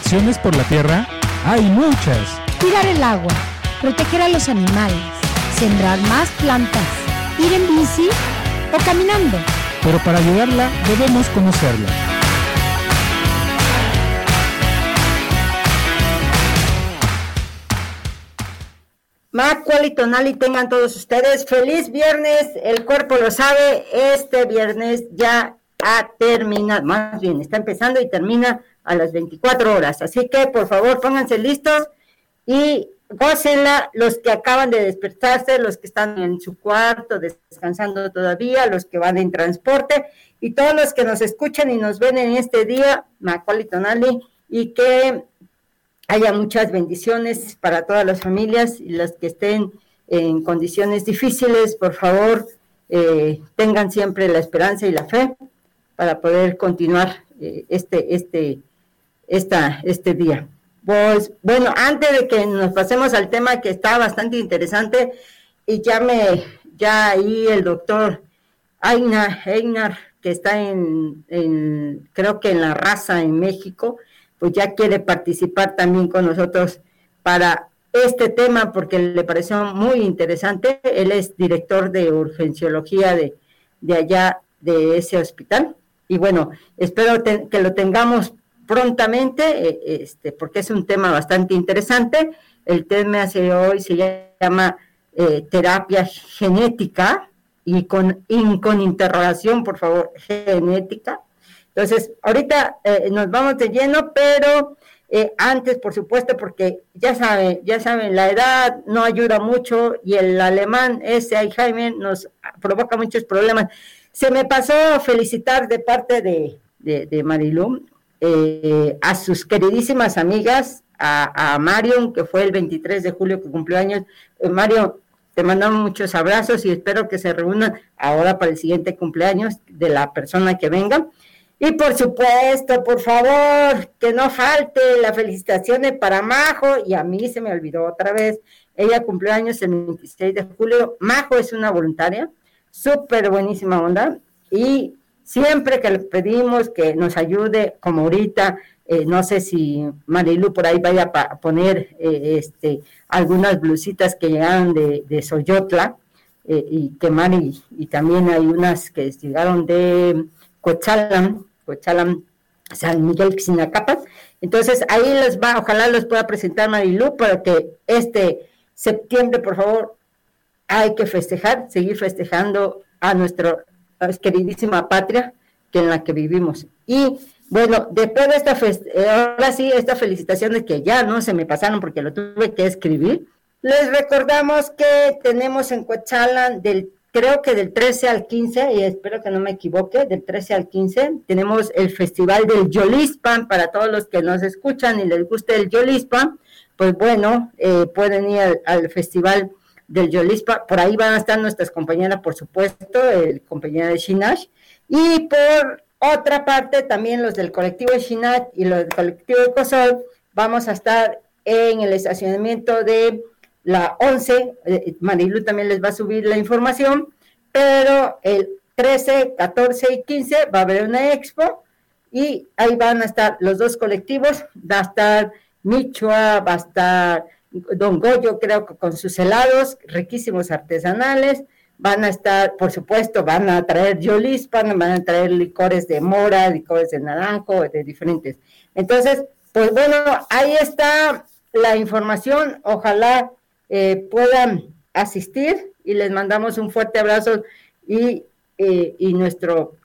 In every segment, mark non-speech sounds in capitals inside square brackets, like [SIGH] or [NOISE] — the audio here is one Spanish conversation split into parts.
Acciones por la tierra hay muchas. Cuidar el agua, proteger a los animales, sembrar más plantas, ir en bici o caminando. Pero para ayudarla debemos conocerla. Macual y Tonali tengan todos ustedes feliz viernes, el cuerpo lo sabe, este viernes ya ha terminado, más bien está empezando y termina a las 24 horas, así que por favor pónganse listos y gócenla los que acaban de despertarse, los que están en su cuarto descansando todavía, los que van en transporte y todos los que nos escuchan y nos ven en este día, Macual y Tonali, y que haya muchas bendiciones para todas las familias y las que estén en condiciones difíciles, por favor, eh, tengan siempre la esperanza y la fe para poder continuar eh, este, este, esta, este día. Pues bueno, antes de que nos pasemos al tema que está bastante interesante, y ya me, ya ahí el doctor Einar, Einar que está en, en, creo que en la raza en México, pues ya quiere participar también con nosotros para este tema porque le pareció muy interesante. Él es director de urgenciología de, de allá, de ese hospital. Y bueno, espero que lo tengamos prontamente, eh, este, porque es un tema bastante interesante. El tema de hoy se llama eh, terapia genética y con, con interrogación, por favor, genética entonces, ahorita eh, nos vamos de lleno, pero antes, por supuesto, porque ya saben, ya saben, la edad no ayuda mucho y el alemán ese ahí, Jaime, nos provoca muchos problemas. Se me pasó felicitar de parte de, de, Marilu eh, a sus queridísimas amigas, a, a, Marion, que fue el 23 de julio que cumplió años. Mario, te mandamos muchos abrazos y espero que se reúnan ahora para el siguiente cumpleaños de la persona que venga. Y por supuesto, por favor, que no falte la felicitación para Majo, y a mí se me olvidó otra vez, ella cumplió años el 26 de julio, Majo es una voluntaria, súper buenísima onda, y siempre que le pedimos que nos ayude, como ahorita, eh, no sé si Marilu por ahí vaya a poner eh, este, algunas blusitas que llegaron de, de Soyotla, eh, y que Mari, y también hay unas que llegaron de Cochalam, Chalam San Miguel Xinacapas. Entonces ahí les va, ojalá los pueda presentar Marilu para que este septiembre, por favor, hay que festejar, seguir festejando a nuestra queridísima patria que en la que vivimos. Y bueno, después de esta, eh, ahora sí, esta felicitación de que ya no se me pasaron porque lo tuve que escribir, les recordamos que tenemos en Cochalan del creo que del 13 al 15, y espero que no me equivoque, del 13 al 15, tenemos el Festival del Yolispan para todos los que nos escuchan y les guste el Yolispan, pues bueno, eh, pueden ir al, Festival del Yolispa, por ahí van a estar nuestras compañeras, por supuesto, el compañero de Shinash, y por otra parte, también los del colectivo de Shinash y los del colectivo de COSOL, vamos a estar en el estacionamiento de la 11, eh, Marilu también les va a subir la información, pero el 13, 14 y 15 va a haber una expo y ahí van a estar los dos colectivos, va a estar Michoa, va a estar Don Goyo, creo que con sus helados riquísimos artesanales, van a estar, por supuesto, van a traer yolispan, van a traer licores de mora, licores de naranjo, de diferentes. Entonces, pues bueno, ahí está la información, ojalá eh, puedan asistir y les mandamos un fuerte abrazo y, eh, y nuestro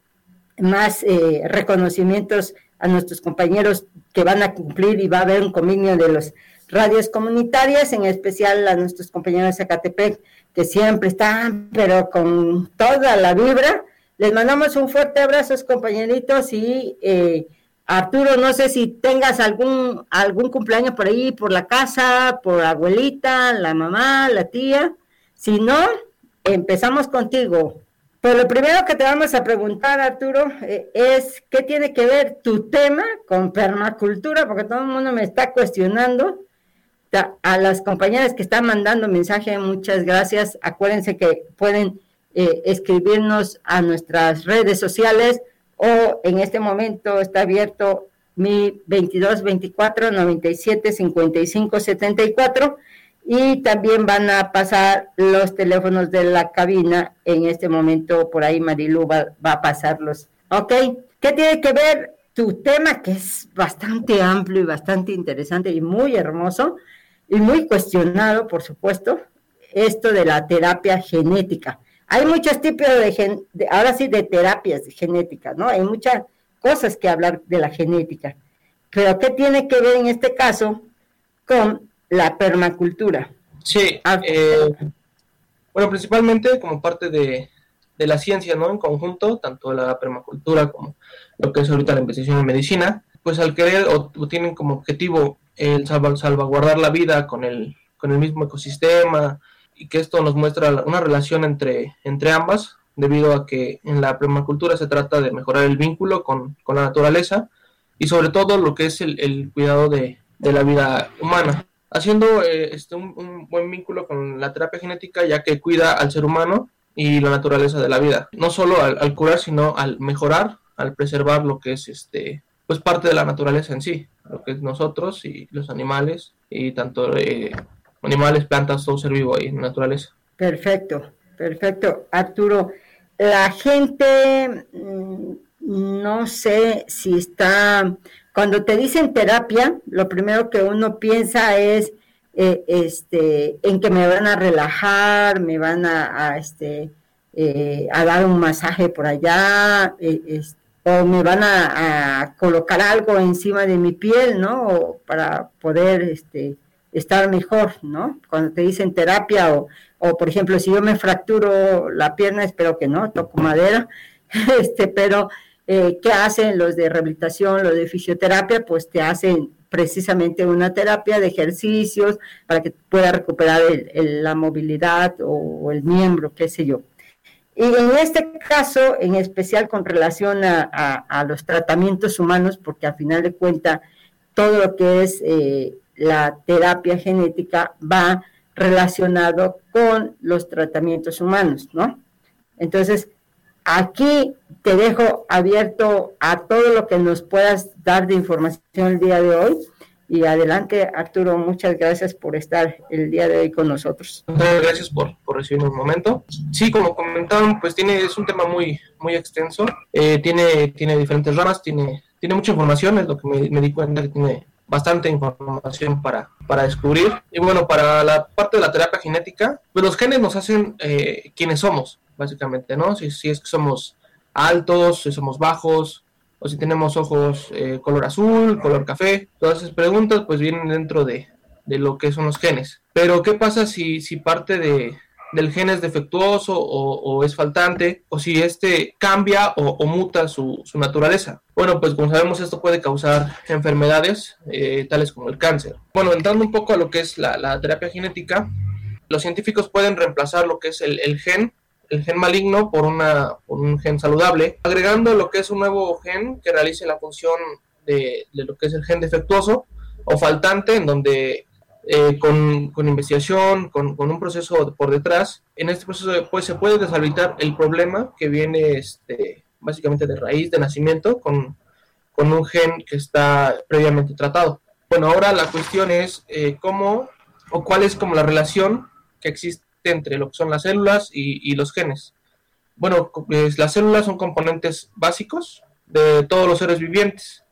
más eh, reconocimientos a nuestros compañeros que van a cumplir y va a haber un convenio de los radios comunitarias, en especial a nuestros compañeros de Zacatepec, que siempre están, pero con toda la vibra. Les mandamos un fuerte abrazo, compañeritos, y eh, Arturo, no sé si tengas algún, algún cumpleaños por ahí, por la casa, por abuelita, la mamá, la tía. Si no, empezamos contigo. Pero lo primero que te vamos a preguntar, Arturo, eh, es qué tiene que ver tu tema con permacultura, porque todo el mundo me está cuestionando. A las compañeras que están mandando mensaje, muchas gracias. Acuérdense que pueden eh, escribirnos a nuestras redes sociales o en este momento está abierto mi 22 24 97 55 74 y también van a pasar los teléfonos de la cabina. En este momento, por ahí Marilu va, va a pasarlos. ¿Ok? ¿Qué tiene que ver tu tema, que es bastante amplio y bastante interesante y muy hermoso y muy cuestionado, por supuesto? Esto de la terapia genética. Hay muchos tipos de, de ahora sí, de terapias genéticas, ¿no? Hay muchas cosas que hablar de la genética. Pero ¿qué tiene que ver en este caso con la permacultura. Sí, ah, eh, bueno, principalmente como parte de, la ciencia, ¿no? En conjunto, tanto la permacultura como lo que es ahorita la investigación en medicina, pues al querer o, tienen como objetivo el salvaguardar la vida con el, con el mismo ecosistema y que esto nos muestra una relación entre, entre ambas, debido a que en la permacultura se trata de mejorar el vínculo con, la naturaleza y sobre todo lo que es el, cuidado de, de la vida humana haciendo eh, este, un, buen vínculo con la terapia genética, ya que cuida al ser humano y la naturaleza de la vida. No solo al, curar, sino al mejorar, al preservar lo que es este pues parte de la naturaleza en sí, lo que es nosotros y los animales, y tanto eh, animales, plantas, todo ser vivo ahí naturaleza. Perfecto, perfecto. Arturo, la gente mm, no sé si está cuando te dicen terapia, lo primero que uno piensa es eh, este, en que me van a relajar, me van a, este, eh, a dar un masaje por allá, eh, o me van a, colocar algo encima de mi piel, ¿no? para poder este, estar mejor, ¿no? Cuando te dicen terapia, o, o por ejemplo, si yo me fracturo la pierna, espero que no, toco madera, [LAUGHS] este, pero eh, ¿Qué hacen los de rehabilitación, los de fisioterapia? Pues te hacen precisamente una terapia de ejercicios para que pueda recuperar la movilidad o, el miembro, qué sé yo. Y en este caso, en especial con relación a, los tratamientos humanos, porque al final de cuentas todo lo que es eh, la terapia genética va relacionado con los tratamientos humanos, ¿no? Entonces, Aquí te dejo abierto a todo lo que nos puedas dar de información el día de hoy. Y adelante, Arturo, muchas gracias por estar el día de hoy con nosotros. Muchas gracias por, por recibirnos un momento. Sí, como comentaron, pues tiene, es un tema muy, muy extenso. Eh, tiene, tiene diferentes ramas, tiene, tiene mucha información, es lo que me, di cuenta que tiene bastante información para, para descubrir. Y bueno, para la parte de la terapia genética, pues los genes nos hacen eh, quienes somos básicamente, ¿no? Si, si es que somos altos, si somos bajos, o si tenemos ojos eh, color azul, color café, todas esas preguntas pues vienen dentro de, lo que son los genes. Pero ¿qué pasa si, si parte de, del gen es defectuoso o, es faltante, o si este cambia o, muta su, naturaleza? Bueno, pues como sabemos esto puede causar enfermedades eh, tales como el cáncer. Bueno, entrando un poco a lo que es la, terapia genética, los científicos pueden reemplazar lo que es el gen el gen maligno por, una, un gen saludable, agregando lo que es un nuevo gen que realice la función de, lo que es el gen defectuoso o faltante, en donde eh, con, investigación, con, un proceso por detrás, en este proceso pues, se puede deshabilitar el problema que viene este, básicamente de raíz, de nacimiento, con, un gen que está previamente tratado. Bueno, ahora la cuestión es eh, cómo o cuál es como la relación que existe entre lo que son las células y, los genes. Bueno, las células son componentes básicos de todos los seres vivientes.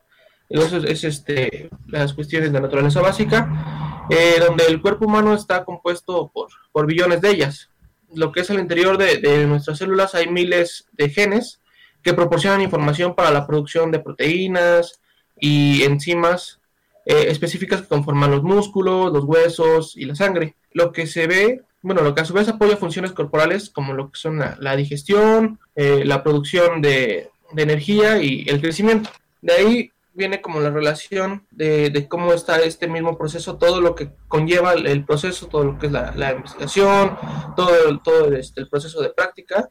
Entonces, es este, las cuestiones de naturaleza básica, eh, donde el cuerpo humano está compuesto por, billones de ellas. Lo que es el interior de, nuestras células hay miles de genes que proporcionan información para la producción de proteínas y enzimas eh, específicas que conforman los músculos, los huesos y la sangre. Lo que se ve bueno, lo que a su vez apoya funciones corporales como lo que son la, digestión, eh, la producción de, energía y el crecimiento. De ahí viene como la relación de, cómo está este mismo proceso, todo lo que conlleva el, proceso, todo lo que es la, investigación, todo, todo este, el proceso de práctica.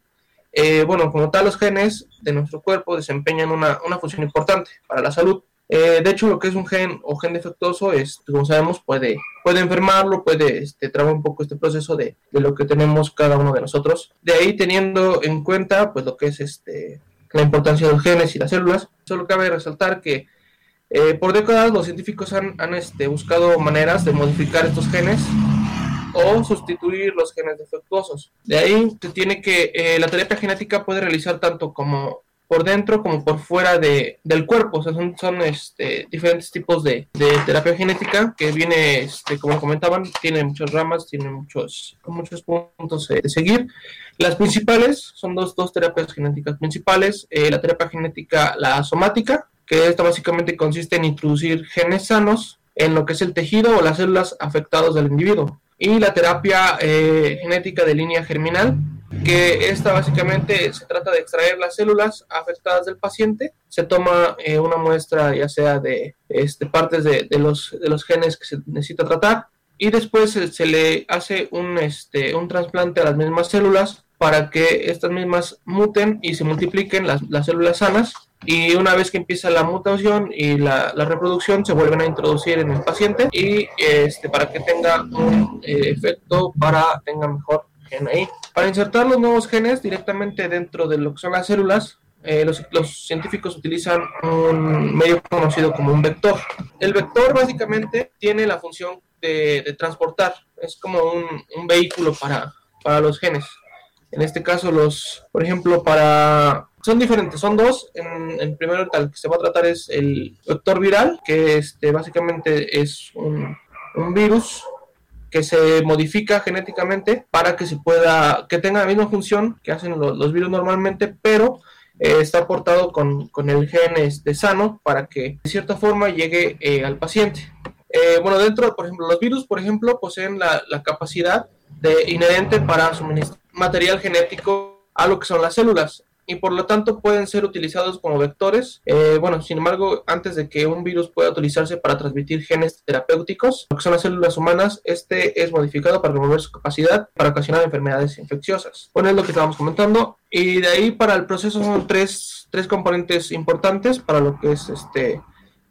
Eh, bueno, como tal, los genes de nuestro cuerpo desempeñan una, una función importante para la salud. Eh, de hecho, lo que es un gen o gen defectuoso es, como sabemos, puede, puede enfermarlo, puede este, trabar un poco este proceso de, lo que tenemos cada uno de nosotros. De ahí teniendo en cuenta, pues, lo que es este, la importancia de los genes y las células, solo cabe resaltar que Eh, por décadas los científicos han, han este, buscado maneras de modificar estos genes o sustituir los genes defectuosos. De ahí se tiene que eh, la terapia genética puede realizar tanto como por dentro como por fuera de, del cuerpo. O sea, son, son este, diferentes tipos de, de, terapia genética que viene, este, como comentaban, tiene muchas ramas, tiene muchos, muchos puntos de seguir. Las principales son dos, dos terapias genéticas principales. Eh, la terapia genética, la somática, que esta básicamente consiste en introducir genes sanos en lo que es el tejido o las células afectadas del individuo. Y la terapia eh, genética de línea germinal, que esta básicamente se trata de extraer las células afectadas del paciente, se toma eh, una muestra ya sea de este, partes de, de, los, de los genes que se necesita tratar y después se, le hace un, este, un trasplante a las mismas células para que estas mismas muten y se multipliquen las, las células sanas y una vez que empieza la mutación y la, la, reproducción se vuelven a introducir en el paciente y este, para que tenga un eh, efecto para tenga mejor Para insertar los nuevos genes directamente dentro de lo que son las células, eh, los, científicos utilizan un medio conocido como un vector. El vector básicamente tiene la función de, transportar, es como un, vehículo para, para los genes. En este caso, los, por ejemplo, para son diferentes, son dos. El primero tal que se va a tratar es el vector viral, que este, básicamente es un virus que se modifica genéticamente para que se pueda, que tenga la misma función que hacen los, virus normalmente, pero eh, está aportado con, con, el gen este, sano para que de cierta forma llegue eh, al paciente. Eh, bueno, dentro, por ejemplo, los virus, por ejemplo, poseen la, la capacidad de, inherente para suministrar material genético a lo que son las células y por lo tanto pueden ser utilizados como vectores. Eh, bueno, sin embargo, antes de que un virus pueda utilizarse para transmitir genes terapéuticos, lo que son las células humanas, este es modificado para remover su capacidad para ocasionar enfermedades infecciosas. Bueno, es lo que estábamos comentando. Y de ahí para el proceso son tres, tres componentes importantes para lo que es este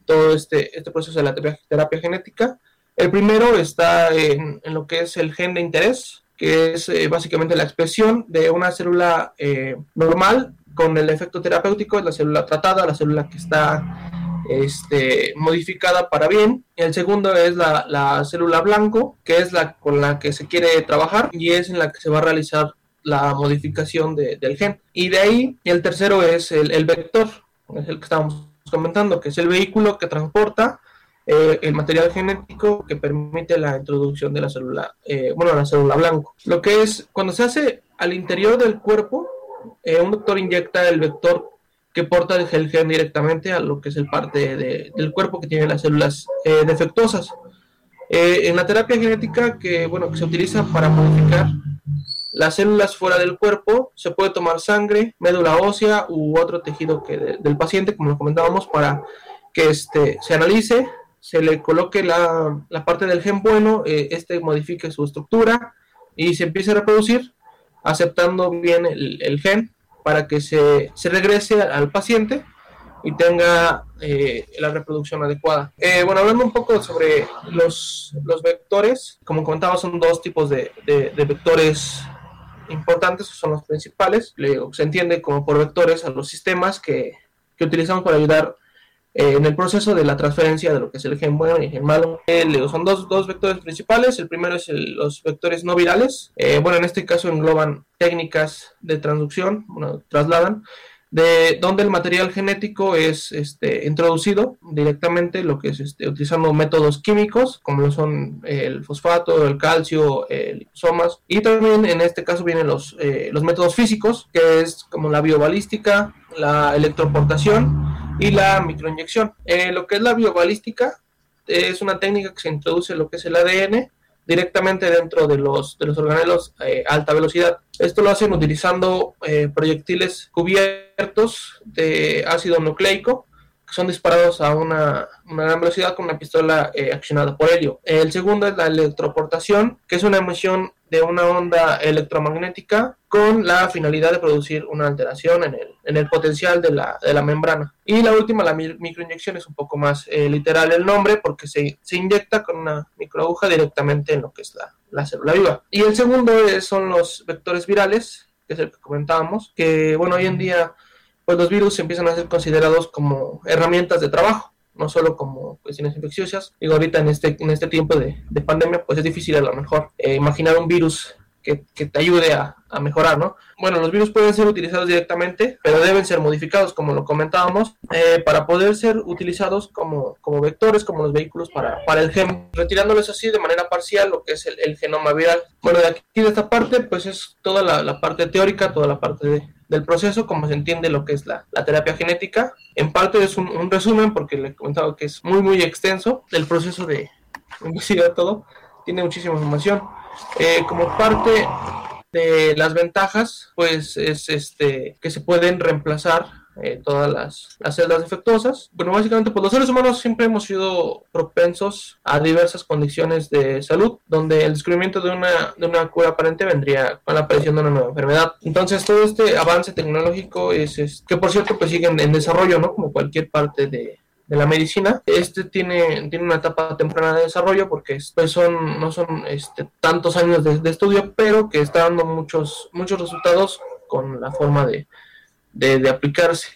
todo este, este proceso de la terapia, genética. El primero está en, en lo que es el gen de interés, que es eh, básicamente la expresión de una célula eh, normal con el efecto terapéutico, es la célula tratada, la célula que está este, modificada para bien. Y el segundo es la, la, célula blanco, que es la con la que se quiere trabajar y es en la que se va a realizar la modificación de, del gen. Y de ahí, el tercero es el, el vector, es el que estamos comentando, que es el vehículo que transporta eh, el material genético que permite la introducción de la célula, eh, bueno, la célula blanco. Lo que es, cuando se hace al interior del cuerpo, eh, un doctor inyecta el vector que porta el gen directamente a lo que es el parte de, del cuerpo que tiene las células defectuosas. en la terapia genética que, bueno, que se utiliza para modificar las células fuera del cuerpo, se puede tomar sangre, médula ósea u otro tejido que de, del paciente, como lo comentábamos, para que este, se analice se le coloque la, la parte del gen bueno, eh, este modifique su estructura y se empiece a reproducir aceptando bien el, el gen para que se, se, regrese al paciente y tenga eh, la reproducción adecuada. Eh, bueno, hablando un poco sobre los, los vectores, como comentaba, son dos tipos de, de, de vectores importantes, son los principales. Se entiende como por vectores a los sistemas que, que utilizamos para ayudar eh, en el proceso de la transferencia de lo que es el gen bueno y el gen malo. Eh, son dos, dos, vectores principales. El primero es el, los vectores no virales. Eh, bueno, en este caso engloban técnicas de transducción, bueno, trasladan, de donde el material genético es este, introducido directamente, lo que es este, utilizando métodos químicos, como lo son el fosfato, el calcio, el liposomas, y también en este caso vienen los, eh, los métodos físicos, que es como la biobalística, la electroportación, y la microinyección. Eh, lo que es la biobalística es una técnica que se introduce lo que es el ADN directamente dentro de los, de los organelos eh, a alta velocidad. Esto lo hacen utilizando eh, proyectiles cubiertos de ácido nucleico que son disparados a una, una gran velocidad con una pistola eh, accionada por helio. El segundo es la electroportación, que es una emisión de una onda electromagnética con la finalidad de producir una alteración en el, en el potencial de la, de la, membrana. Y la última, la microinyección, es un poco más eh, literal el nombre porque se, se, inyecta con una microaguja directamente en lo que es la, la célula viva. Y el segundo es, son los vectores virales, que es el que comentábamos, que bueno, hoy en día pues los virus empiezan a ser considerados como herramientas de trabajo no solo como cuestiones infecciosas. Digo, ahorita en este, en este tiempo de, de pandemia, pues es difícil a lo mejor eh, imaginar un virus que, te ayude a, mejorar, ¿no? Bueno, los virus pueden ser utilizados directamente, pero deben ser modificados, como lo comentábamos, eh, para poder ser utilizados como, como vectores, como los vehículos para, para el gen, retirándoles así de manera parcial lo que es el, el genoma viral. Bueno, de aquí de esta parte, pues es toda la, la parte teórica, toda la parte de, del proceso, como se entiende lo que es la, la terapia genética. En parte es un, resumen, porque le he comentado que es muy, muy extenso el proceso de investigar todo, tiene muchísima información. Eh, como parte de las ventajas, pues es este que se pueden reemplazar eh, todas las, las, celdas defectuosas. Bueno, básicamente, pues los seres humanos siempre hemos sido propensos a diversas condiciones de salud, donde el descubrimiento de una, de una cura aparente vendría con la aparición de una nueva enfermedad. Entonces, todo este avance tecnológico es, es que, por cierto, pues siguen en desarrollo, ¿no? Como cualquier parte de, de la medicina. Este tiene, tiene una etapa temprana de desarrollo porque pues son, no son este, tantos años de, de, estudio, pero que está dando muchos, muchos resultados con la forma de, de, aplicarse.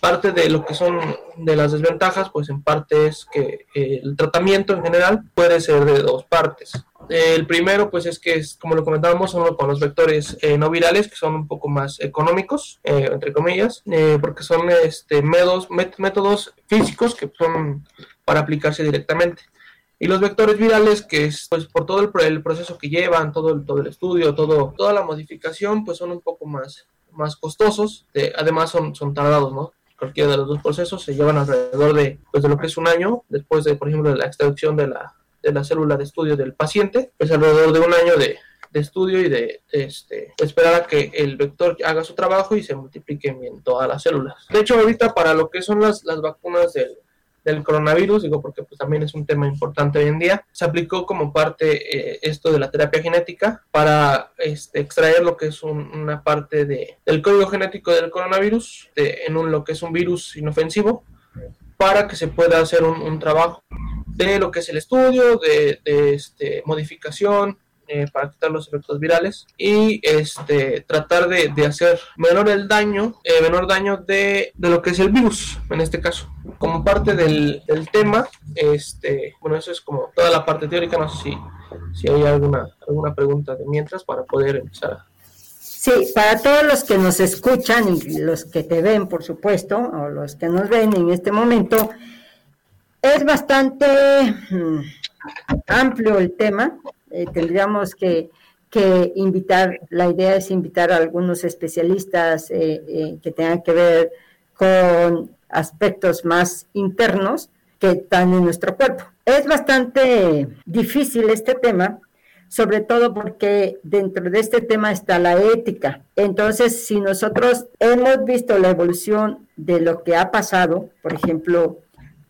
Parte de lo que son de las desventajas, pues en parte es que eh, el tratamiento en general puede ser de dos partes. El primero, pues es que, es, como lo comentábamos, uno con los vectores eh, no virales, que son un poco más económicos, eh, entre comillas, porque son este, métodos, métodos físicos que son para aplicarse directamente. Y los vectores virales, que es pues por todo el, el proceso que llevan, todo el, todo el estudio, todo, toda la modificación, pues son un poco más, más costosos, de, además son, son tardados, ¿no? Cualquiera de los dos procesos se llevan alrededor de, pues, de lo que es un año, después de, por ejemplo, de la extracción de la, de la célula de estudio del paciente, pues alrededor de un año de, de estudio y de, de este, esperar a que el vector haga su trabajo y se multipliquen bien todas las células. De hecho, ahorita para lo que son las, las vacunas del, del coronavirus, digo porque pues también es un tema importante hoy en día, se aplicó como parte eh, esto de la terapia genética para este, extraer lo que es un, una parte de, del código genético del coronavirus de, en un, lo que es un virus inofensivo para que se pueda hacer un, trabajo de lo que es el estudio, de, de este, modificación, eh, para quitar los efectos virales y este, tratar de, de hacer menor el daño, eh, menor daño de, de, lo que es el virus, en este caso. Como parte del, del, tema, este, bueno, eso es como toda la parte teórica, no sé si, si hay alguna, alguna pregunta de mientras para poder empezar Sí, para todos los que nos escuchan y los que te ven, por supuesto, o los que nos ven en este momento, es bastante mm, amplio el tema. Eh, tendríamos que, que, invitar, la idea es invitar a algunos especialistas eh, eh, que tengan que ver con aspectos más internos que están en nuestro cuerpo. Es bastante difícil este tema, sobre todo porque dentro de este tema está la ética. Entonces, si nosotros hemos visto la evolución de lo que ha pasado, por ejemplo,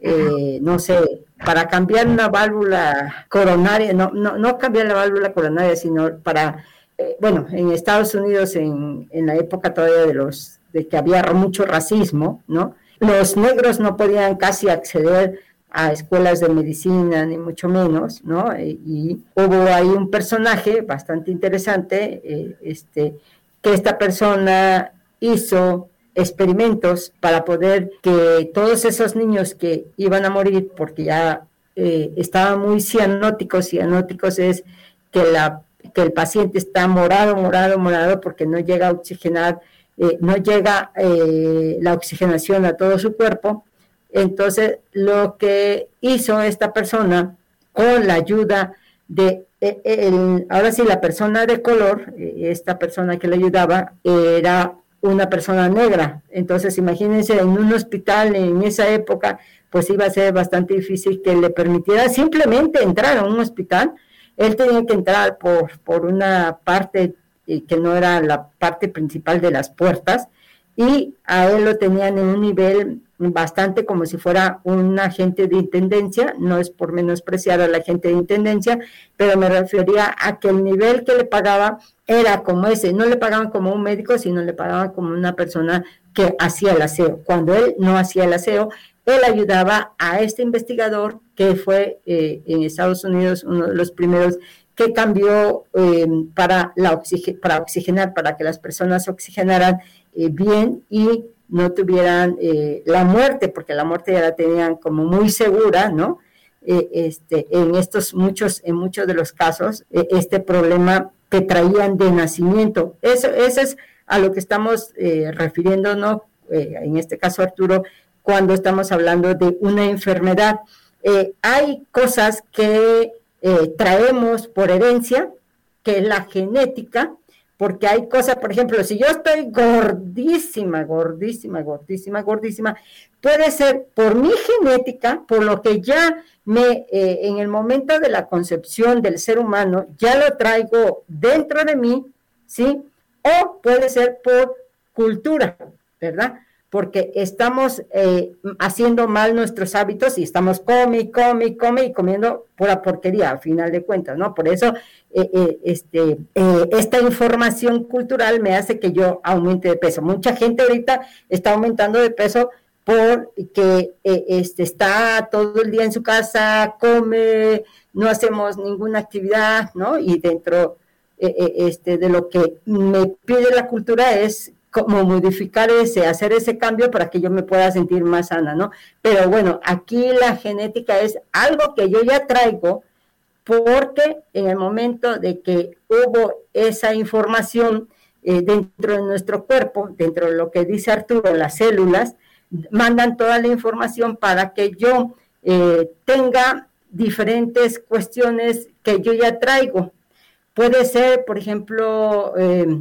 eh, no sé, para cambiar una válvula coronaria, no, no, no cambiar la válvula coronaria, sino para, eh, bueno, en Estados Unidos, en, en, la época todavía de los, de que había mucho racismo, ¿no? Los negros no podían casi acceder a escuelas de medicina, ni mucho menos, ¿no? Y, y hubo ahí un personaje bastante interesante, eh, este, que esta persona hizo experimentos para poder que todos esos niños que iban a morir porque ya eh, estaban muy cianóticos, cianóticos es que, la, que el paciente está morado, morado, morado porque no llega a oxigenar, eh, no llega eh, la oxigenación a todo su cuerpo. Entonces, lo que hizo esta persona con la ayuda de, el, ahora sí, la persona de color, esta persona que le ayudaba, era una persona negra. Entonces, imagínense, en un hospital en esa época, pues iba a ser bastante difícil que le permitiera simplemente entrar a un hospital. Él tenía que entrar por, por una parte eh, que no era la parte principal de las puertas y a él lo tenían en un nivel bastante como si fuera un agente de intendencia, no es por menospreciar a la gente de intendencia, pero me refería a que el nivel que le pagaba era como ese, no le pagaban como un médico, sino le pagaban como una persona que hacía el aseo. Cuando él no hacía el aseo, él ayudaba a este investigador que fue eh, en Estados Unidos uno de los primeros que cambió eh, para, la para oxigenar, para que las personas oxigenaran eh, bien y no tuvieran eh, la muerte, porque la muerte ya la tenían como muy segura, ¿no? Eh, este, en estos muchos, en muchos de los casos, eh, este problema que traían de nacimiento. Eso, eso es a lo que estamos refiriéndonos, en este caso Arturo, cuando estamos hablando de una enfermedad. hay cosas que traemos por herencia, que es la genética, porque hay cosas, por ejemplo, si yo estoy gordísima, gordísima, gordísima, gordísima, puede ser por mi genética, por lo que ya me, eh, en el momento de la concepción del ser humano, ya lo traigo dentro de mí, ¿sí? O puede ser por cultura, ¿verdad? Porque estamos eh, haciendo mal nuestros hábitos y estamos come, come, come y comiendo pura porquería, al final de cuentas, ¿no? Por eso eh, eh, este, esta información cultural me hace que yo aumente de peso. Mucha gente ahorita está aumentando de peso porque este, está todo el día en su casa, come, no hacemos ninguna actividad, ¿no? Y dentro este, de lo que me pide la cultura es como modificar ese, hacer ese cambio para que yo me pueda sentir más sana, ¿no? Pero bueno, aquí la genética es algo que yo ya traigo porque en el momento de que hubo esa información eh, dentro de nuestro cuerpo, dentro de lo que dice Arturo, las células, mandan toda la información para que yo eh, tenga diferentes cuestiones que yo ya traigo. Puede ser, por ejemplo, eh,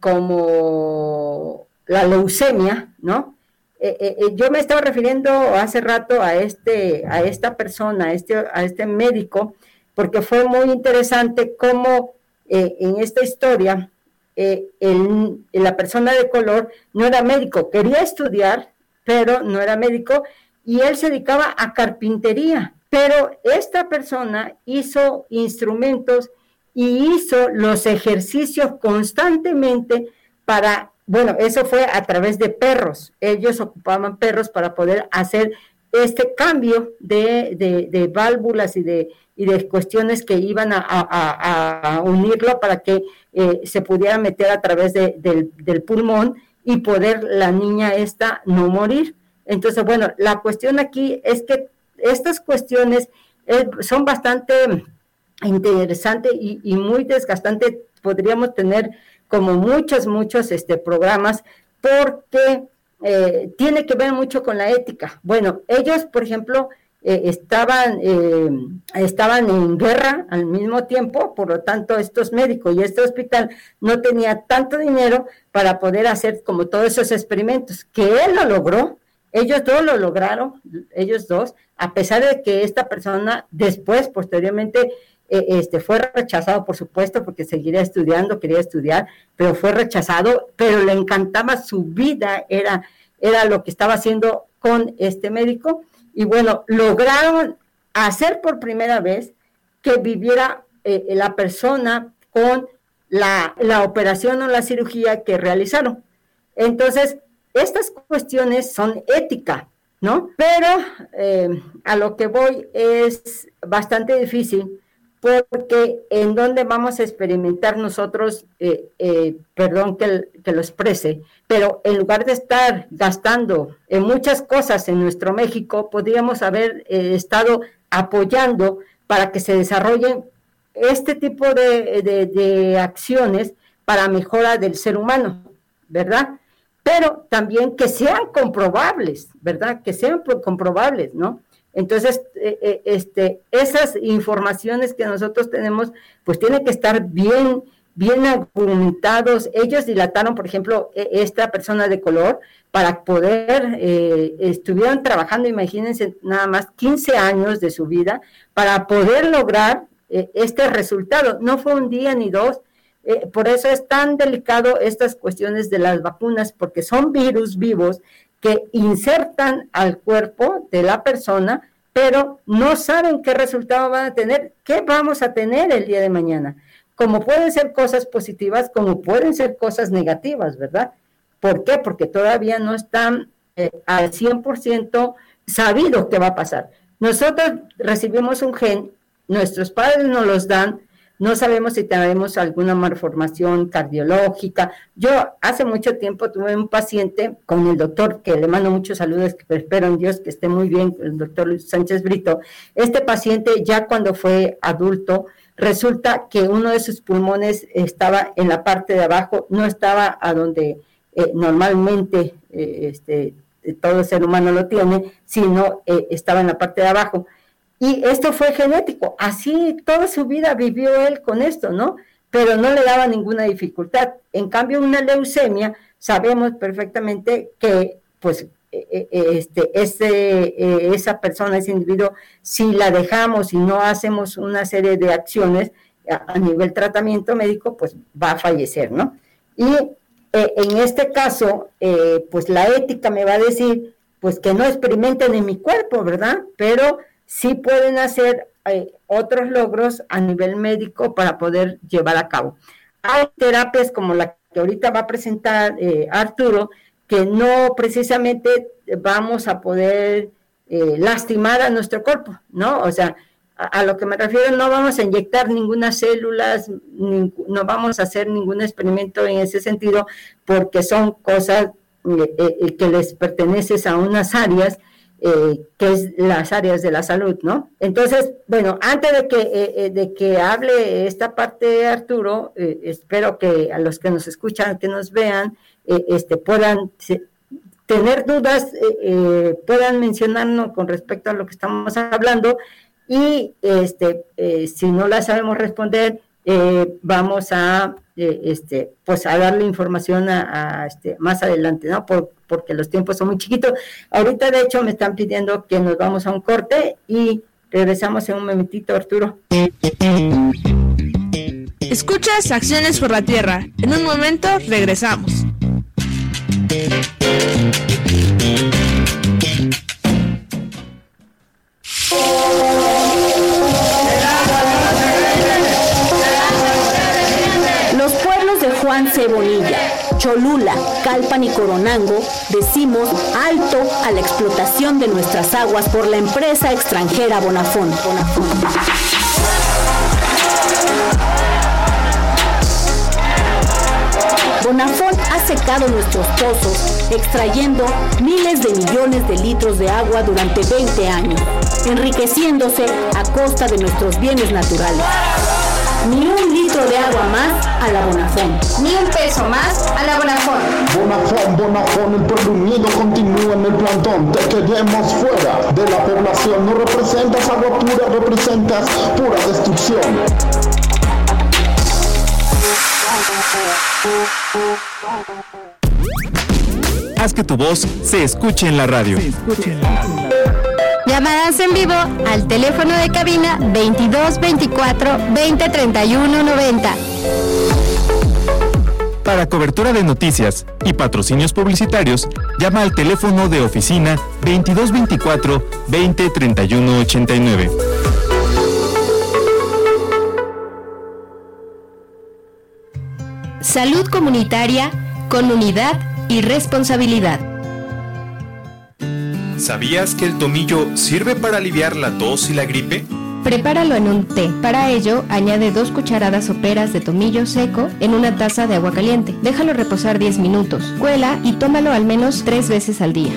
como la leucemia, ¿no? Eh, eh, eh, yo me estaba refiriendo hace rato a este, a esta persona, a este, a este médico, porque fue muy interesante cómo en esta historia la persona de color no era médico, quería estudiar, pero no era médico, y él se dedicaba a carpintería. Pero esta persona hizo instrumentos y hizo los ejercicios constantemente para, bueno, eso fue a través de perros. Ellos ocupaban perros para poder hacer este cambio de, válvulas y de, y de cuestiones que iban a, unirlo para que eh, se pudiera meter a través del, del, pulmón y poder la niña esta no morir. Entonces, bueno, la cuestión aquí es que estas cuestiones eh, son bastante interesante y, muy desgastante. Podríamos tener como muchos, muchos este, programas porque eh, tiene que ver mucho con la ética. Bueno, ellos, por ejemplo, eh, estaban, eh, estaban en guerra al mismo tiempo, por lo tanto, estos médicos y este hospital no tenía tanto dinero para poder hacer como todos esos experimentos, que él lo logró, ellos dos lo lograron, ellos dos, a pesar de que esta persona después, posteriormente, eh, este, fue rechazado, por supuesto, porque seguiría estudiando, quería estudiar, pero fue rechazado, pero le encantaba su vida, era, era lo que estaba haciendo con este médico. Y bueno, lograron hacer por primera vez que viviera eh, la persona con la, la operación o la cirugía que realizaron. Entonces, estas cuestiones son ética, ¿no? Pero eh, a lo que voy es bastante difícil porque en donde vamos a experimentar nosotros, eh, eh, perdón que, que, lo exprese, pero en lugar de estar gastando en muchas cosas en nuestro México, podríamos haber eh, estado apoyando para que se desarrollen este tipo de, de acciones para mejora del ser humano, ¿verdad? Pero también que sean comprobables, ¿verdad? Que sean comprobables, ¿no? Entonces, eh, eh, este, esas informaciones que nosotros tenemos, pues tienen que estar bien, bien argumentados. Ellos dilataron, por ejemplo, e, esta persona de color para poder, eh, estuvieron trabajando, imagínense, nada más 15 años de su vida para poder lograr este resultado. No fue un día ni dos. por eso es tan delicado estas cuestiones de las vacunas, porque son virus vivos que insertan al cuerpo de la persona, pero no saben qué resultado van a tener, qué vamos a tener el día de mañana. Como pueden ser cosas positivas, como pueden ser cosas negativas, ¿verdad? ¿Por qué? Porque todavía no están eh, al 100% sabido qué va a pasar. Nosotros recibimos un gen, nuestros padres nos los dan no sabemos si tenemos alguna malformación cardiológica. Yo hace mucho tiempo tuve un paciente con el doctor, que le mando muchos saludos, que espero en Dios que esté muy bien, el doctor Luis Sánchez Brito. Este paciente ya cuando fue adulto, resulta que uno de sus pulmones estaba en la parte de abajo, no estaba a donde eh, normalmente eh, este, todo ser humano lo tiene, sino eh, estaba en la parte de abajo. Y esto fue genético, así toda su vida vivió él con esto, ¿no? Pero no le daba ninguna dificultad. En cambio, una leucemia, sabemos perfectamente que, pues, e, e, e, este, esa persona, ese individuo, si la dejamos y no hacemos una serie de acciones a, nivel tratamiento médico, pues va a fallecer, ¿no? Y eh, en este caso, eh, pues la ética me va a decir, pues que no experimenten en mi cuerpo, ¿verdad? Pero sí pueden hacer eh, otros logros a nivel médico para poder llevar a cabo. Hay terapias como la que ahorita va a presentar eh, Arturo, que no precisamente vamos a poder eh, lastimar a nuestro cuerpo, ¿no? O sea, a, lo que me refiero, no vamos a inyectar ninguna células, no vamos a hacer ningún experimento en ese sentido, porque son cosas que les pertenecen a unas áreas eh, que es las áreas de la salud, ¿no? Entonces, bueno, antes de que, eh, eh, de que hable esta parte Arturo, espero que a los que nos escuchan, que nos vean, este, puedan tener dudas, puedan mencionarnos con respecto a lo que estamos hablando y este, si no la sabemos responder, vamos a este, pues a darle información a, este, más adelante, ¿no? Por, porque los tiempos son muy chiquitos. Ahorita, de hecho, me están pidiendo que nos vamos a un corte y regresamos en un momentito, Arturo. Escuchas Acciones por la Tierra. En un momento regresamos. Cebolilla Cholula, Calpan y Coronango, decimos alto a la explotación de nuestras aguas por la empresa extranjera Bonafont. Bonafont ha secado nuestros pozos, extrayendo miles de millones de litros de agua durante 20 años, enriqueciéndose a costa de nuestros bienes naturales. Ni un litro de agua más a la Bonafón. Ni un peso más a la Bonafón. Bonafón, Bonafón, el pueblo unido continúa en el plantón. Te queremos fuera de la población. No representas agua pura, representas pura destrucción. Haz que tu voz se escuche en la radio. Se escuche en la radio. Llamadas en vivo al teléfono de cabina 22 24 20 31 90. Para cobertura de noticias y patrocinios publicitarios, llama al teléfono de oficina 2224 20 31 89. Salud comunitaria con unidad y responsabilidad. ¿Sabías que el tomillo sirve para aliviar la tos y la gripe? Prepáralo en un té. Para ello, añade dos cucharadas soperas de tomillo seco en una taza de agua caliente. Déjalo reposar 10 minutos. Cuela y tómalo al menos tres veces al día.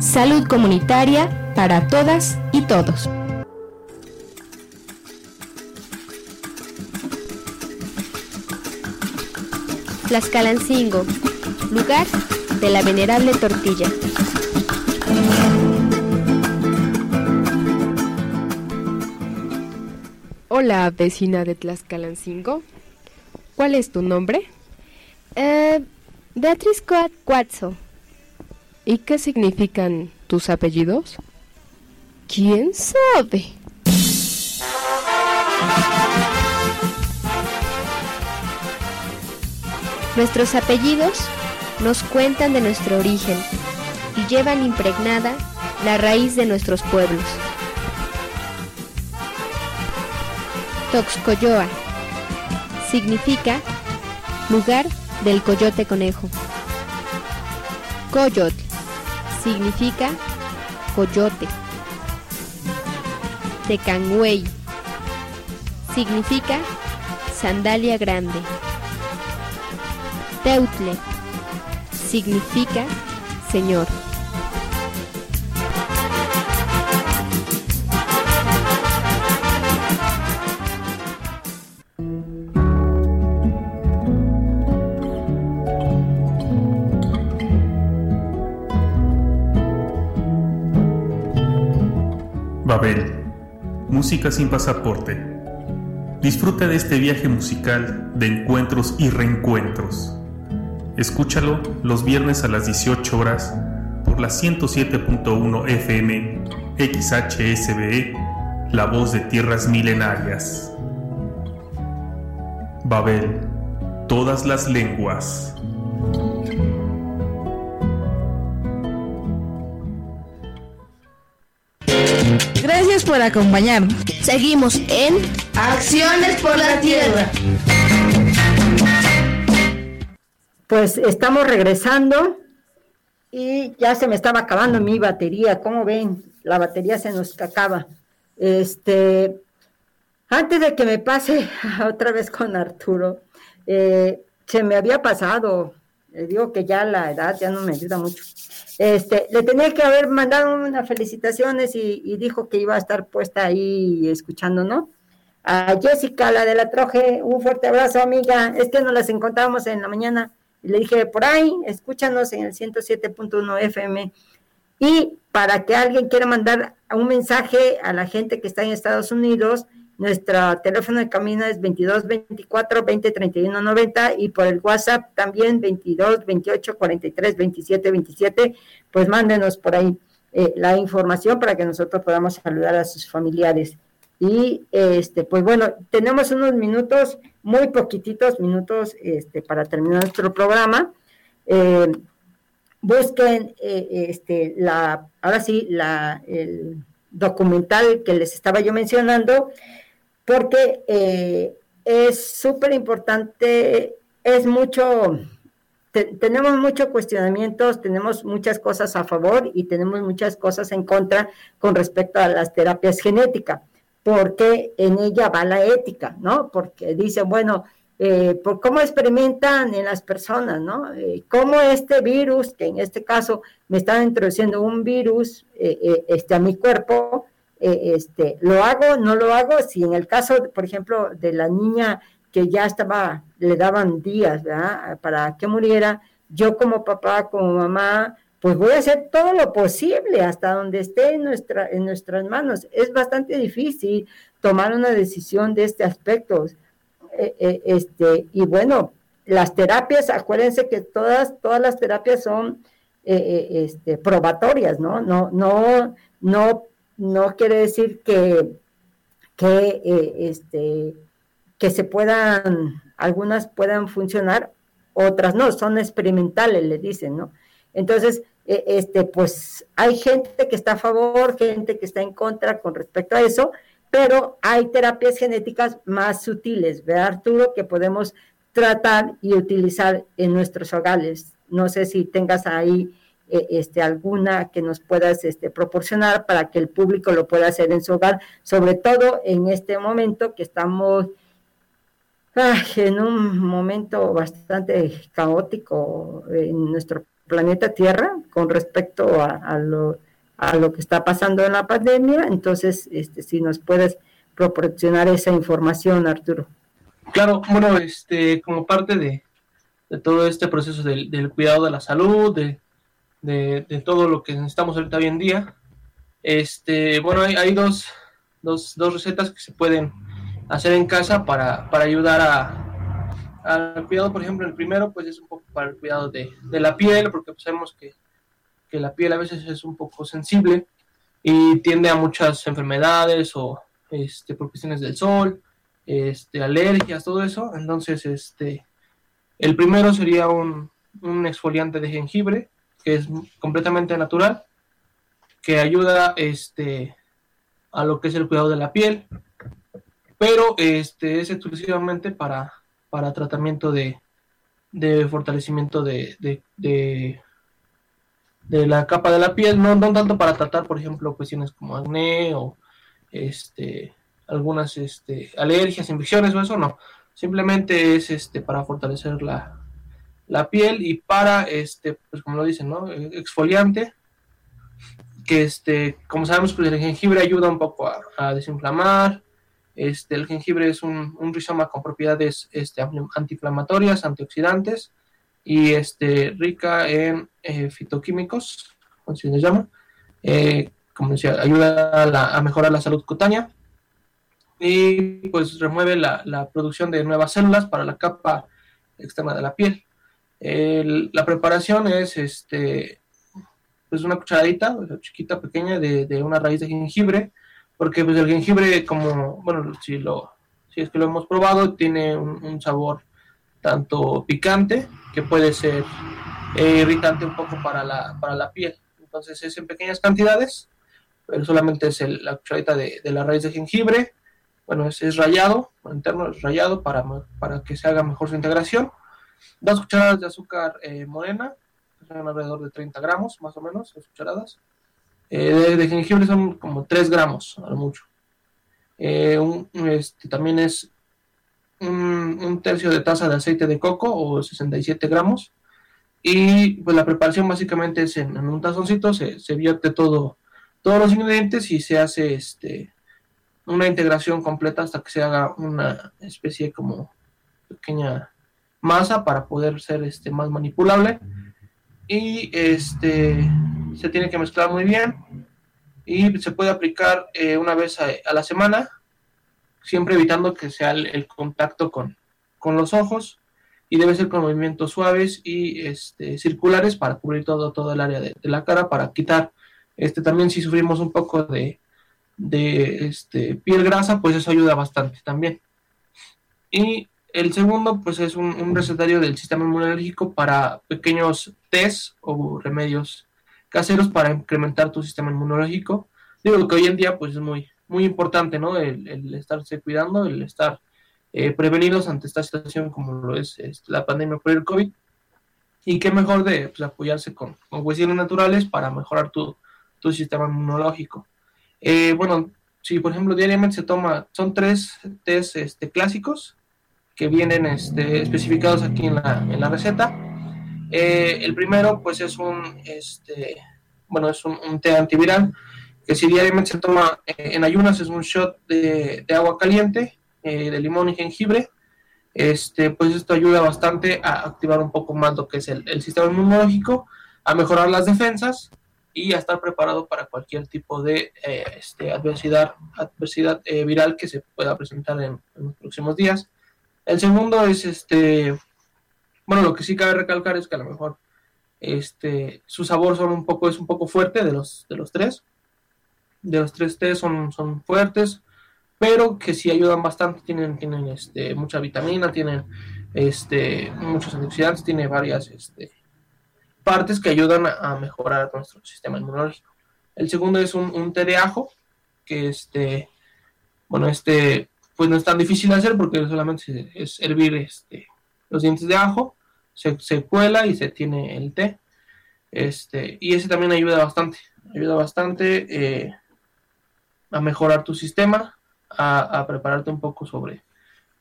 Salud comunitaria para todas y todos. Tlaxcalancingo, lugar de la venerable tortilla. Hola, vecina de Tlaxcalancingo. ¿Cuál es tu nombre? Eh, Beatriz Cuatzo. ¿Y qué significan tus apellidos? ¿Quién sabe? Nuestros apellidos nos cuentan de nuestro origen y llevan impregnada la raíz de nuestros pueblos. Toxcoyoa significa lugar del coyote conejo. Coyot significa coyote. Tecangüey significa sandalia grande. Teutle significa Señor. Babel, música sin pasaporte. Disfruta de este viaje musical de encuentros y reencuentros. Escúchalo los viernes a las 18 horas por la 107.1 FM XHSBE, la voz de tierras milenarias. Babel, todas las lenguas. Gracias por acompañarnos. Seguimos en Acciones por la Tierra. Pues estamos regresando y ya se me estaba acabando mi batería. ¿Cómo ven? La batería se nos acaba. Este, antes de que me pase [LAUGHS] otra vez con Arturo, eh, se me había pasado. Le digo que ya la edad ya no me ayuda mucho. Este, le tenía que haber mandado unas felicitaciones y, y dijo que iba a estar puesta ahí escuchando, ¿no? A Jessica, la de la Troje, un fuerte abrazo, amiga. Es que nos las encontramos en la mañana. Le dije, por ahí, escúchanos en el 107.1 FM. Y para que alguien quiera mandar un mensaje a la gente que está en Estados Unidos, nuestro teléfono de camino es 22 24 20 31 90 y por el WhatsApp también 22 28 43 27 27. Pues mándenos por ahí eh, la información para que nosotros podamos saludar a sus familiares. Y este, pues bueno, tenemos unos minutos, muy poquititos minutos este, para terminar nuestro programa. Eh, busquen eh, este, la, ahora sí, la, el documental que les estaba yo mencionando, porque eh, es súper importante, es mucho, te, tenemos muchos cuestionamientos, tenemos muchas cosas a favor y tenemos muchas cosas en contra con respecto a las terapias genéticas porque en ella va la ética, ¿no? Porque dicen, bueno, eh, por cómo experimentan en las personas, ¿no? Eh, cómo este virus, que en este caso me están introduciendo un virus eh, eh este, a mi cuerpo, este, ¿lo hago? ¿No lo hago? Si en el caso, por ejemplo, de la niña que ya estaba, le daban días, ¿verdad? Para que muriera, yo como papá, como mamá, pues voy a hacer todo lo posible hasta donde esté en, nuestra, en nuestras manos. Es bastante difícil tomar una decisión de este aspecto. Eh, eh, este, y bueno, las terapias, acuérdense que todas, todas las terapias son eh, este, probatorias, ¿no? No, no, no, no quiere decir que, que, este, que se puedan, algunas puedan funcionar, otras no, son experimentales, le dicen, ¿no? Entonces, este, pues hay gente que está a favor, gente que está en contra con respecto a eso, pero hay terapias genéticas más sutiles, ¿verdad, Arturo? Que podemos tratar y utilizar en nuestros hogares. No sé si tengas ahí e, este, alguna que nos puedas este, proporcionar para que el público lo pueda hacer en su hogar, sobre todo en este momento que estamos en un momento bastante caótico en nuestro planeta Tierra con respecto a, lo, a lo que está pasando en la pandemia. Entonces, este, si nos puedes proporcionar esa información, Arturo. Claro, bueno, este, como parte de, todo este proceso del, cuidado de la salud, de, de, todo lo que necesitamos ahorita hoy en día, este, bueno, hay, hay dos, dos, dos, recetas que se pueden hacer en casa para, para ayudar a, al cuidado, por ejemplo, el primero, pues es un poco para el cuidado de, la piel, porque pues, sabemos que, la piel a veces es un poco sensible y tiende a muchas enfermedades o este, por cuestiones del sol, este, alergias, todo eso. Entonces, este, el primero sería un, un exfoliante de jengibre, que es completamente natural, que ayuda este, a lo que es el cuidado de la piel, pero este, es exclusivamente para para tratamiento de, fortalecimiento de, la capa de la piel, no, tanto para tratar, por ejemplo, cuestiones como acné o este algunas este, alergias, infecciones o eso, no. Simplemente es este, para fortalecer la, piel y para, este, pues como lo dicen, ¿no? Exfoliante, que este, como sabemos, pues el jengibre ayuda un poco a, desinflamar. Este, el jengibre es un, un rizoma con propiedades este, antiinflamatorias, antioxidantes y este, rica en eh, fitoquímicos, como se les llama. Eh, como decía, ayuda a, mejorar la salud cutánea y pues remueve la, producción de nuevas células para la capa externa de la piel. El, la preparación es este, pues una cucharadita chiquita, pequeña, de, una raíz de jengibre, porque pues el jengibre, como, bueno, si, lo, si es que lo hemos probado, tiene un, un sabor tanto picante, que puede ser eh, irritante un poco para la, para la piel. Entonces es en pequeñas cantidades, pero solamente es el, la cucharadita de, de, la raíz de jengibre. Bueno, es, es rayado, interno es rayado para, para que se haga mejor su integración. Dos cucharadas de azúcar eh, morena, son alrededor de 30 gramos, más o menos, dos cucharadas. Eh, de, de, jengibre son como 3 gramos, a lo mucho. Eh, un, este, también es un, un, tercio de taza de aceite de coco o 67 gramos. Y pues la preparación básicamente es en, en un tazoncito, se, se, vierte todo, todos los ingredientes y se hace este, una integración completa hasta que se haga una especie como pequeña masa para poder ser este, más manipulable. Y este se tiene que mezclar muy bien y se puede aplicar eh, una vez a, la semana siempre evitando que sea el, contacto con, con, los ojos y debe ser con movimientos suaves y este, circulares para cubrir todo, todo el área de, de, la cara, para quitar este, también si sufrimos un poco de, de este, piel grasa, pues eso ayuda bastante también. Y el segundo, pues es un, un recetario del sistema inmunológico para pequeños test o remedios caseros para incrementar tu sistema inmunológico. Digo que hoy en día pues es muy, muy importante, ¿no? El, el estarse cuidando, el estar eh, prevenidos ante esta situación como lo es, es, la pandemia por el COVID. Y qué mejor de pues, apoyarse con, con cuestiones naturales para mejorar tu, tu sistema inmunológico. Eh, bueno, si por ejemplo diariamente se toma, son tres test este, clásicos que vienen este, especificados aquí en la, en la receta. Eh, el primero pues es un, este, bueno, es un, té antiviral que si diariamente se toma eh, en ayunas es un shot de, de agua caliente, eh, de limón y jengibre, este, pues esto ayuda bastante a activar un poco más lo que es el, sistema inmunológico, a mejorar las defensas y a estar preparado para cualquier tipo de este, adversidad, adversidad viral que se pueda presentar en, en, los próximos días. El segundo es, este, bueno, lo que sí cabe recalcar es que a lo mejor este, su sabor son un poco, es un poco fuerte de los, de los tres, de los tres T son, son fuertes, pero que sí ayudan bastante, tienen, tienen este, mucha vitamina, tienen este, muchos antioxidantes, tiene varias este, partes que ayudan a, a, mejorar nuestro sistema inmunológico. El segundo es un, un té de ajo, que este, bueno, este, pues no es tan difícil de hacer porque solamente es hervir este, los dientes de ajo, se, cuela y se tiene el té. Este, y ese también ayuda bastante, ayuda bastante. Eh, a mejorar tu sistema, a, prepararte un poco sobre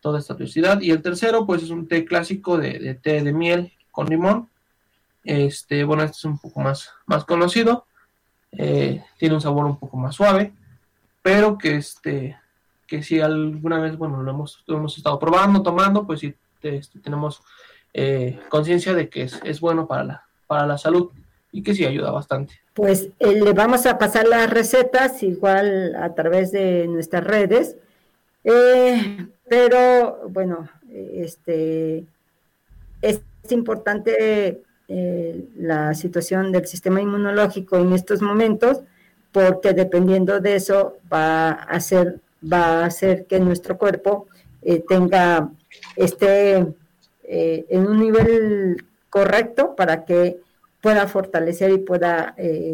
toda esta curiosidad. Y el tercero, pues es un té clásico de, té de miel con limón. Este, bueno, este es un poco más, más conocido. Eh, tiene un sabor un poco más suave, pero que este, que si alguna vez, bueno, lo hemos, lo hemos estado probando, tomando, pues sí este, tenemos eh, conciencia de que es, es bueno para la, para la salud y que sí ayuda bastante. Pues eh, le vamos a pasar las recetas igual a través de nuestras redes, eh, pero bueno, este es importante la situación del sistema inmunológico en estos momentos, porque dependiendo de eso va a hacer, va a hacer que nuestro cuerpo tenga esté eh, en un nivel correcto para que pueda fortalecer y pueda eh,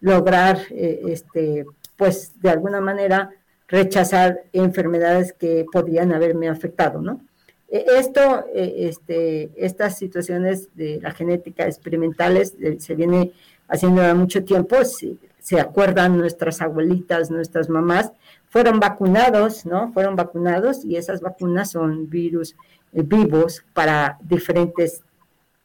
lograr, eh, este, pues de alguna manera rechazar enfermedades que podrían haberme afectado, ¿no? E, esto, eh, este, estas situaciones de la genética experimentales se viene haciendo mucho tiempo, se, se acuerdan nuestras abuelitas, nuestras mamás, fueron vacunados, ¿no? Fueron vacunados y esas vacunas son virus vivos para diferentes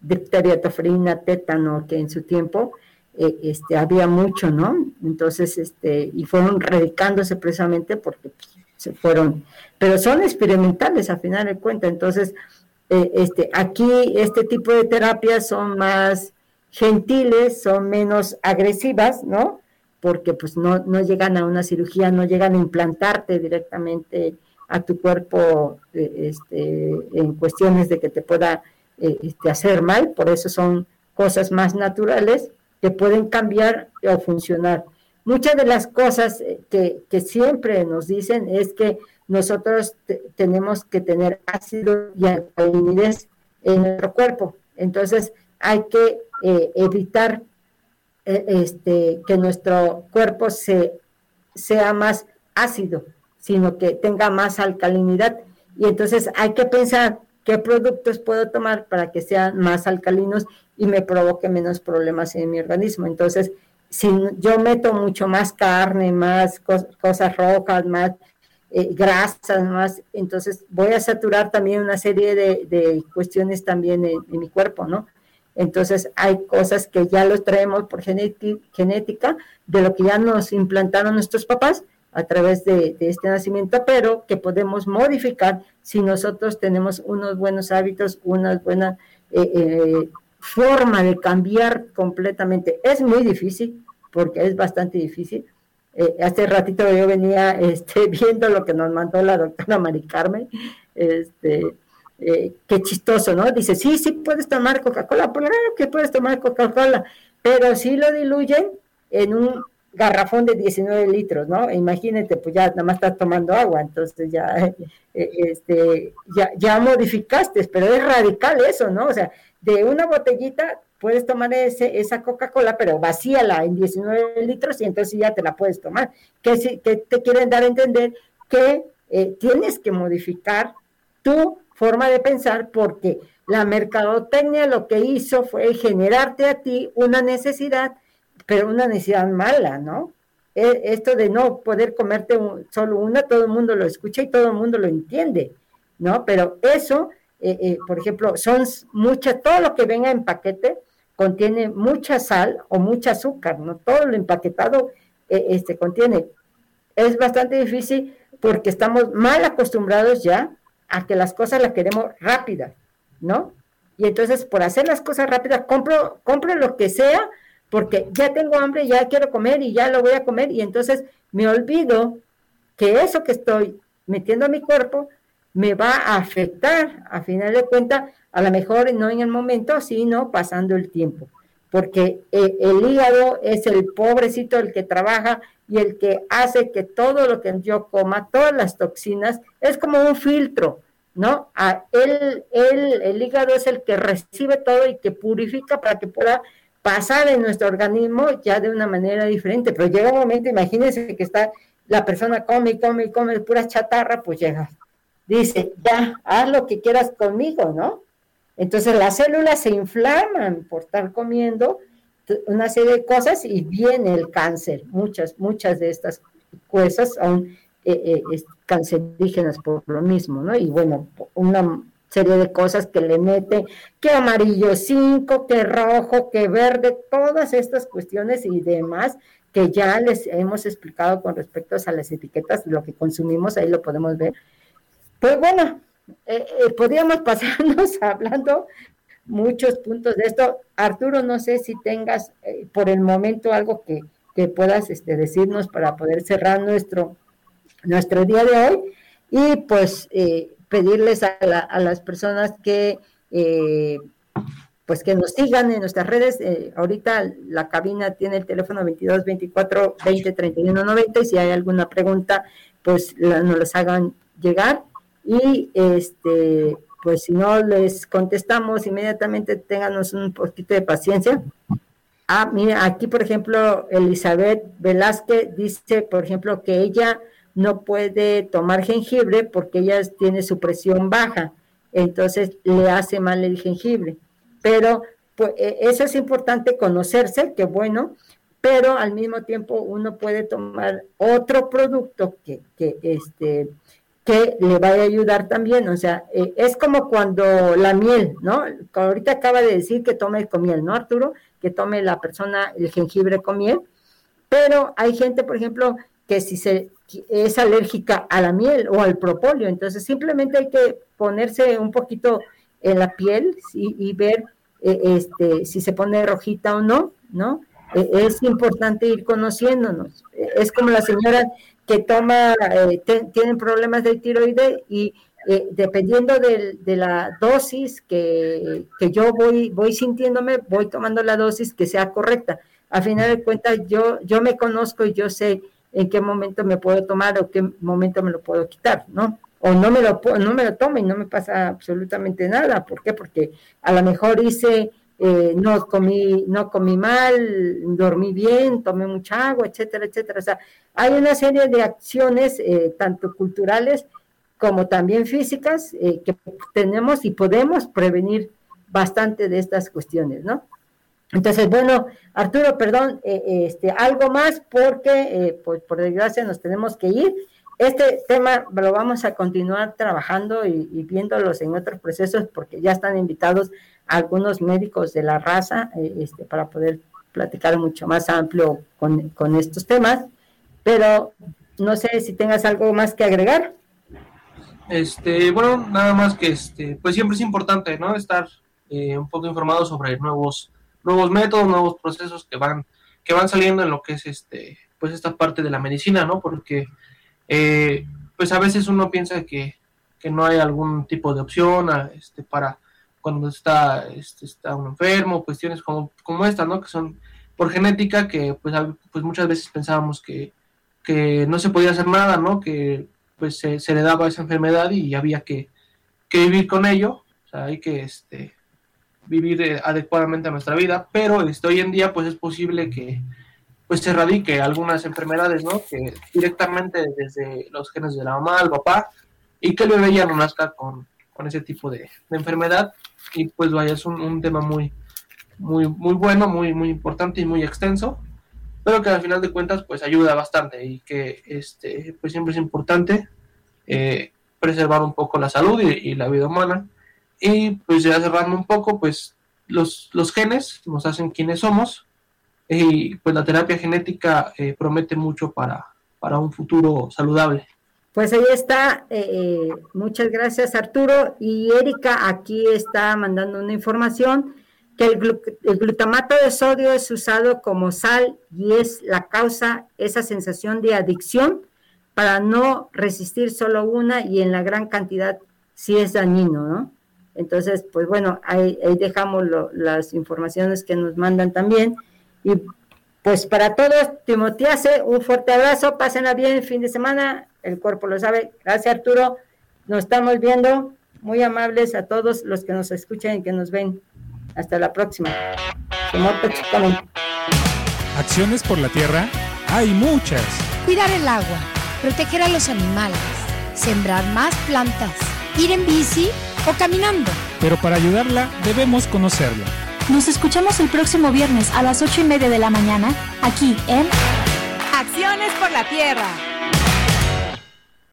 difteria, tofrina, tétano, que en su tiempo eh, este, había mucho, ¿no? Entonces, este, y fueron radicándose precisamente porque pues, se fueron, pero son experimentales a final de cuentas, entonces, eh, este, aquí este tipo de terapias son más gentiles, son menos agresivas, ¿no? Porque pues no, no llegan a una cirugía, no llegan a implantarte directamente a tu cuerpo eh, este, en cuestiones de que te pueda este, hacer mal, por eso son cosas más naturales que pueden cambiar o funcionar. Muchas de las cosas eh, que, siempre nos dicen es que nosotros tenemos que tener ácido y alcalinidad en nuestro cuerpo. Entonces hay que eh, evitar eh, este, que nuestro cuerpo se, sea más ácido, sino que tenga más alcalinidad. Y entonces hay que pensar qué productos puedo tomar para que sean más alcalinos y me provoque menos problemas en mi organismo. Entonces, si yo meto mucho más carne, más cosas rojas, más eh, grasas, más, entonces voy a saturar también una serie de, cuestiones también en, mi cuerpo, ¿no? Entonces hay cosas que ya los traemos por genética, de lo que ya nos implantaron nuestros papás a través de, este nacimiento, pero que podemos modificar si nosotros tenemos unos buenos hábitos, una buena eh, eh, forma de cambiar completamente. Es muy difícil, porque es bastante difícil. Eh, hace ratito yo venía [LAUGHS] este, viendo lo que nos mandó la doctora Mari Carmen, este, qué chistoso, ¿no? Dice, sí, sí puedes tomar Coca-Cola, pues claro que puedes tomar Coca-Cola, pero si lo diluyen en un garrafón de 19 litros, ¿no? Imagínate, pues ya nada más estás tomando agua, entonces ya, [LAUGHS] eh, este, ya, ya modificaste, pero es radical eso, ¿no? O sea, de una botellita puedes tomar ese, esa Coca-Cola, pero vacíala en 19 litros y entonces ya te la puedes tomar. Que, que te quieren dar a entender que eh, tienes que modificar tu forma de pensar porque la mercadotecnia lo que hizo fue generarte a ti una necesidad pero una necesidad mala, ¿no? E, esto de no poder comerte solo una, todo el mundo lo escucha y todo el mundo lo entiende, ¿no? Pero eso, eh, eh, por ejemplo, son muchas, todo lo que venga en paquete contiene mucha sal o mucha azúcar, ¿no? Todo lo empaquetado eh, este, contiene. Es bastante difícil porque estamos mal acostumbrados ya a que las cosas las queremos rápidas, ¿no? Y entonces, por hacer las cosas rápidas, compro, compro lo que sea porque ya tengo hambre, ya quiero comer y ya lo voy a comer y entonces me olvido que eso que estoy metiendo a mi cuerpo me va a afectar, a final de cuentas, a lo mejor no en el momento, sino pasando el tiempo, porque eh, el hígado es el pobrecito el que trabaja y el que hace que todo lo que yo coma, todas las toxinas, es como un filtro, ¿no? A él, él, el hígado es el que recibe todo y que purifica para que pueda pasar en nuestro organismo ya de una manera diferente, pero llega un momento, imagínense que está la persona come y come y come pura chatarra, pues llega, dice, ya, haz lo que quieras conmigo, ¿no? Entonces las células se inflaman por estar comiendo una serie de cosas y viene el cáncer. Muchas, muchas de estas cosas son eh, eh, cancerígenas por lo mismo, ¿no? Y bueno, una serie de cosas que le mete, que amarillo 5, que rojo, que verde, todas estas cuestiones y demás que ya les hemos explicado con respecto a las etiquetas, lo que consumimos, ahí lo podemos ver. Pues bueno, eh, eh, podríamos [LAUGHS] pasarnos hablando muchos puntos de esto. Arturo, no sé si tengas eh, por el momento algo que, que puedas este, decirnos para poder cerrar nuestro, nuestro día de hoy. Y pues pedirles a, las personas que eh, pues que nos sigan en nuestras redes. Eh, ahorita la cabina tiene el teléfono 22 24 20 31 90 y si hay alguna pregunta, pues nos las hagan llegar. Y este, pues si no les contestamos inmediatamente, ténganos un poquito de paciencia. Ah, mira, aquí por ejemplo, Elizabeth Velázquez dice, por ejemplo, que ella no puede tomar jengibre porque ella tiene su presión baja, entonces le hace mal el jengibre. Pero pues, e, eso es importante conocerse, que bueno, pero al mismo tiempo uno puede tomar otro producto que, que, este, que le vaya a ayudar también. O sea, eh, es como cuando la miel, ¿no? Ahorita acaba de decir que tome con miel, ¿no, Arturo? Que tome la persona el jengibre con miel, pero hay gente, por ejemplo, que si se es alérgica a la miel o al propóleo, entonces simplemente hay que ponerse un poquito en la piel y ver eh, este, si se pone rojita o no, ¿no? Eh, es importante ir conociéndonos. Eh, es como la señora que toma, tienen problemas de tiroides y dependiendo de, la dosis que, yo voy, voy sintiéndome, voy tomando la dosis que sea correcta. A final de cuentas, yo, yo me conozco y yo sé en qué momento me puedo tomar o qué momento me lo puedo quitar, ¿no? o no me lo no me lo tomo y no me pasa absolutamente nada. ¿Por qué? Porque a lo mejor hice eh, no comí no comí mal, dormí bien, tomé mucha agua, etcétera, etcétera. O sea, hay una serie de acciones eh, tanto culturales como también físicas eh, que tenemos y podemos prevenir bastante de estas cuestiones, ¿no? Entonces, bueno, Arturo, perdón, este, algo más porque, pues por desgracia, nos tenemos que ir. Este tema lo vamos a continuar trabajando y, viéndolos en otros procesos porque ya están invitados algunos médicos de la raza eh, este, para poder platicar mucho más amplio con, estos temas. Pero no sé si tengas algo más que agregar. Este, bueno, nada más que este, pues siempre es importante, ¿no? Estar eh, un poco informado sobre nuevos, nuevos métodos, nuevos procesos que van, que van saliendo en lo que es este, pues esta parte de la medicina, ¿no? Porque eh, pues a veces uno piensa que, no hay algún tipo de opción este, para cuando está, este, está uno enfermo, cuestiones como, como esta, ¿no? Que son por genética, que pues, pues muchas veces pensábamos que, no se podía hacer nada, ¿no? Que pues se, se le daba esa enfermedad y había que, vivir con ello, o sea, hay que este, vivir eh, adecuadamente nuestra vida, pero este, hoy en día pues es posible que, pues se erradique algunas enfermedades, ¿no? Que directamente desde los genes de la mamá al papá y que el bebé ya no nazca con, ese tipo de, enfermedad y pues vaya, es un, tema muy, muy, muy bueno, muy, muy importante y muy extenso, pero que al final de cuentas pues ayuda bastante y que este, pues siempre es importante eh, preservar un poco la salud y, la vida humana y pues ya cerrando un poco pues los, los genes nos hacen quienes somos y pues la terapia genética eh, promete mucho para, para un futuro saludable. Pues ahí está, eh, eh, muchas gracias Arturo. Y Erika aquí está mandando una información que el, el, glutamato de sodio es usado como sal y es la causa, esa sensación de adicción para no resistir solo una y en la gran cantidad si es dañino, ¿no? Entonces, pues bueno, ahí, dejamos las informaciones que nos mandan también. Y pues para todos, Timotease, un fuerte abrazo, pásenla bien fin de semana, el cuerpo lo sabe. Gracias Arturo, nos estamos viendo, muy amables a todos los que nos escuchan y que nos ven. Hasta la próxima. Acciones por la tierra, hay muchas. Cuidar el agua, proteger a los animales, sembrar más plantas, ir en bici o caminando. Pero para ayudarla debemos conocerla. Nos escuchamos el próximo viernes a las ocho y media de la mañana, aquí en Acciones por la Tierra.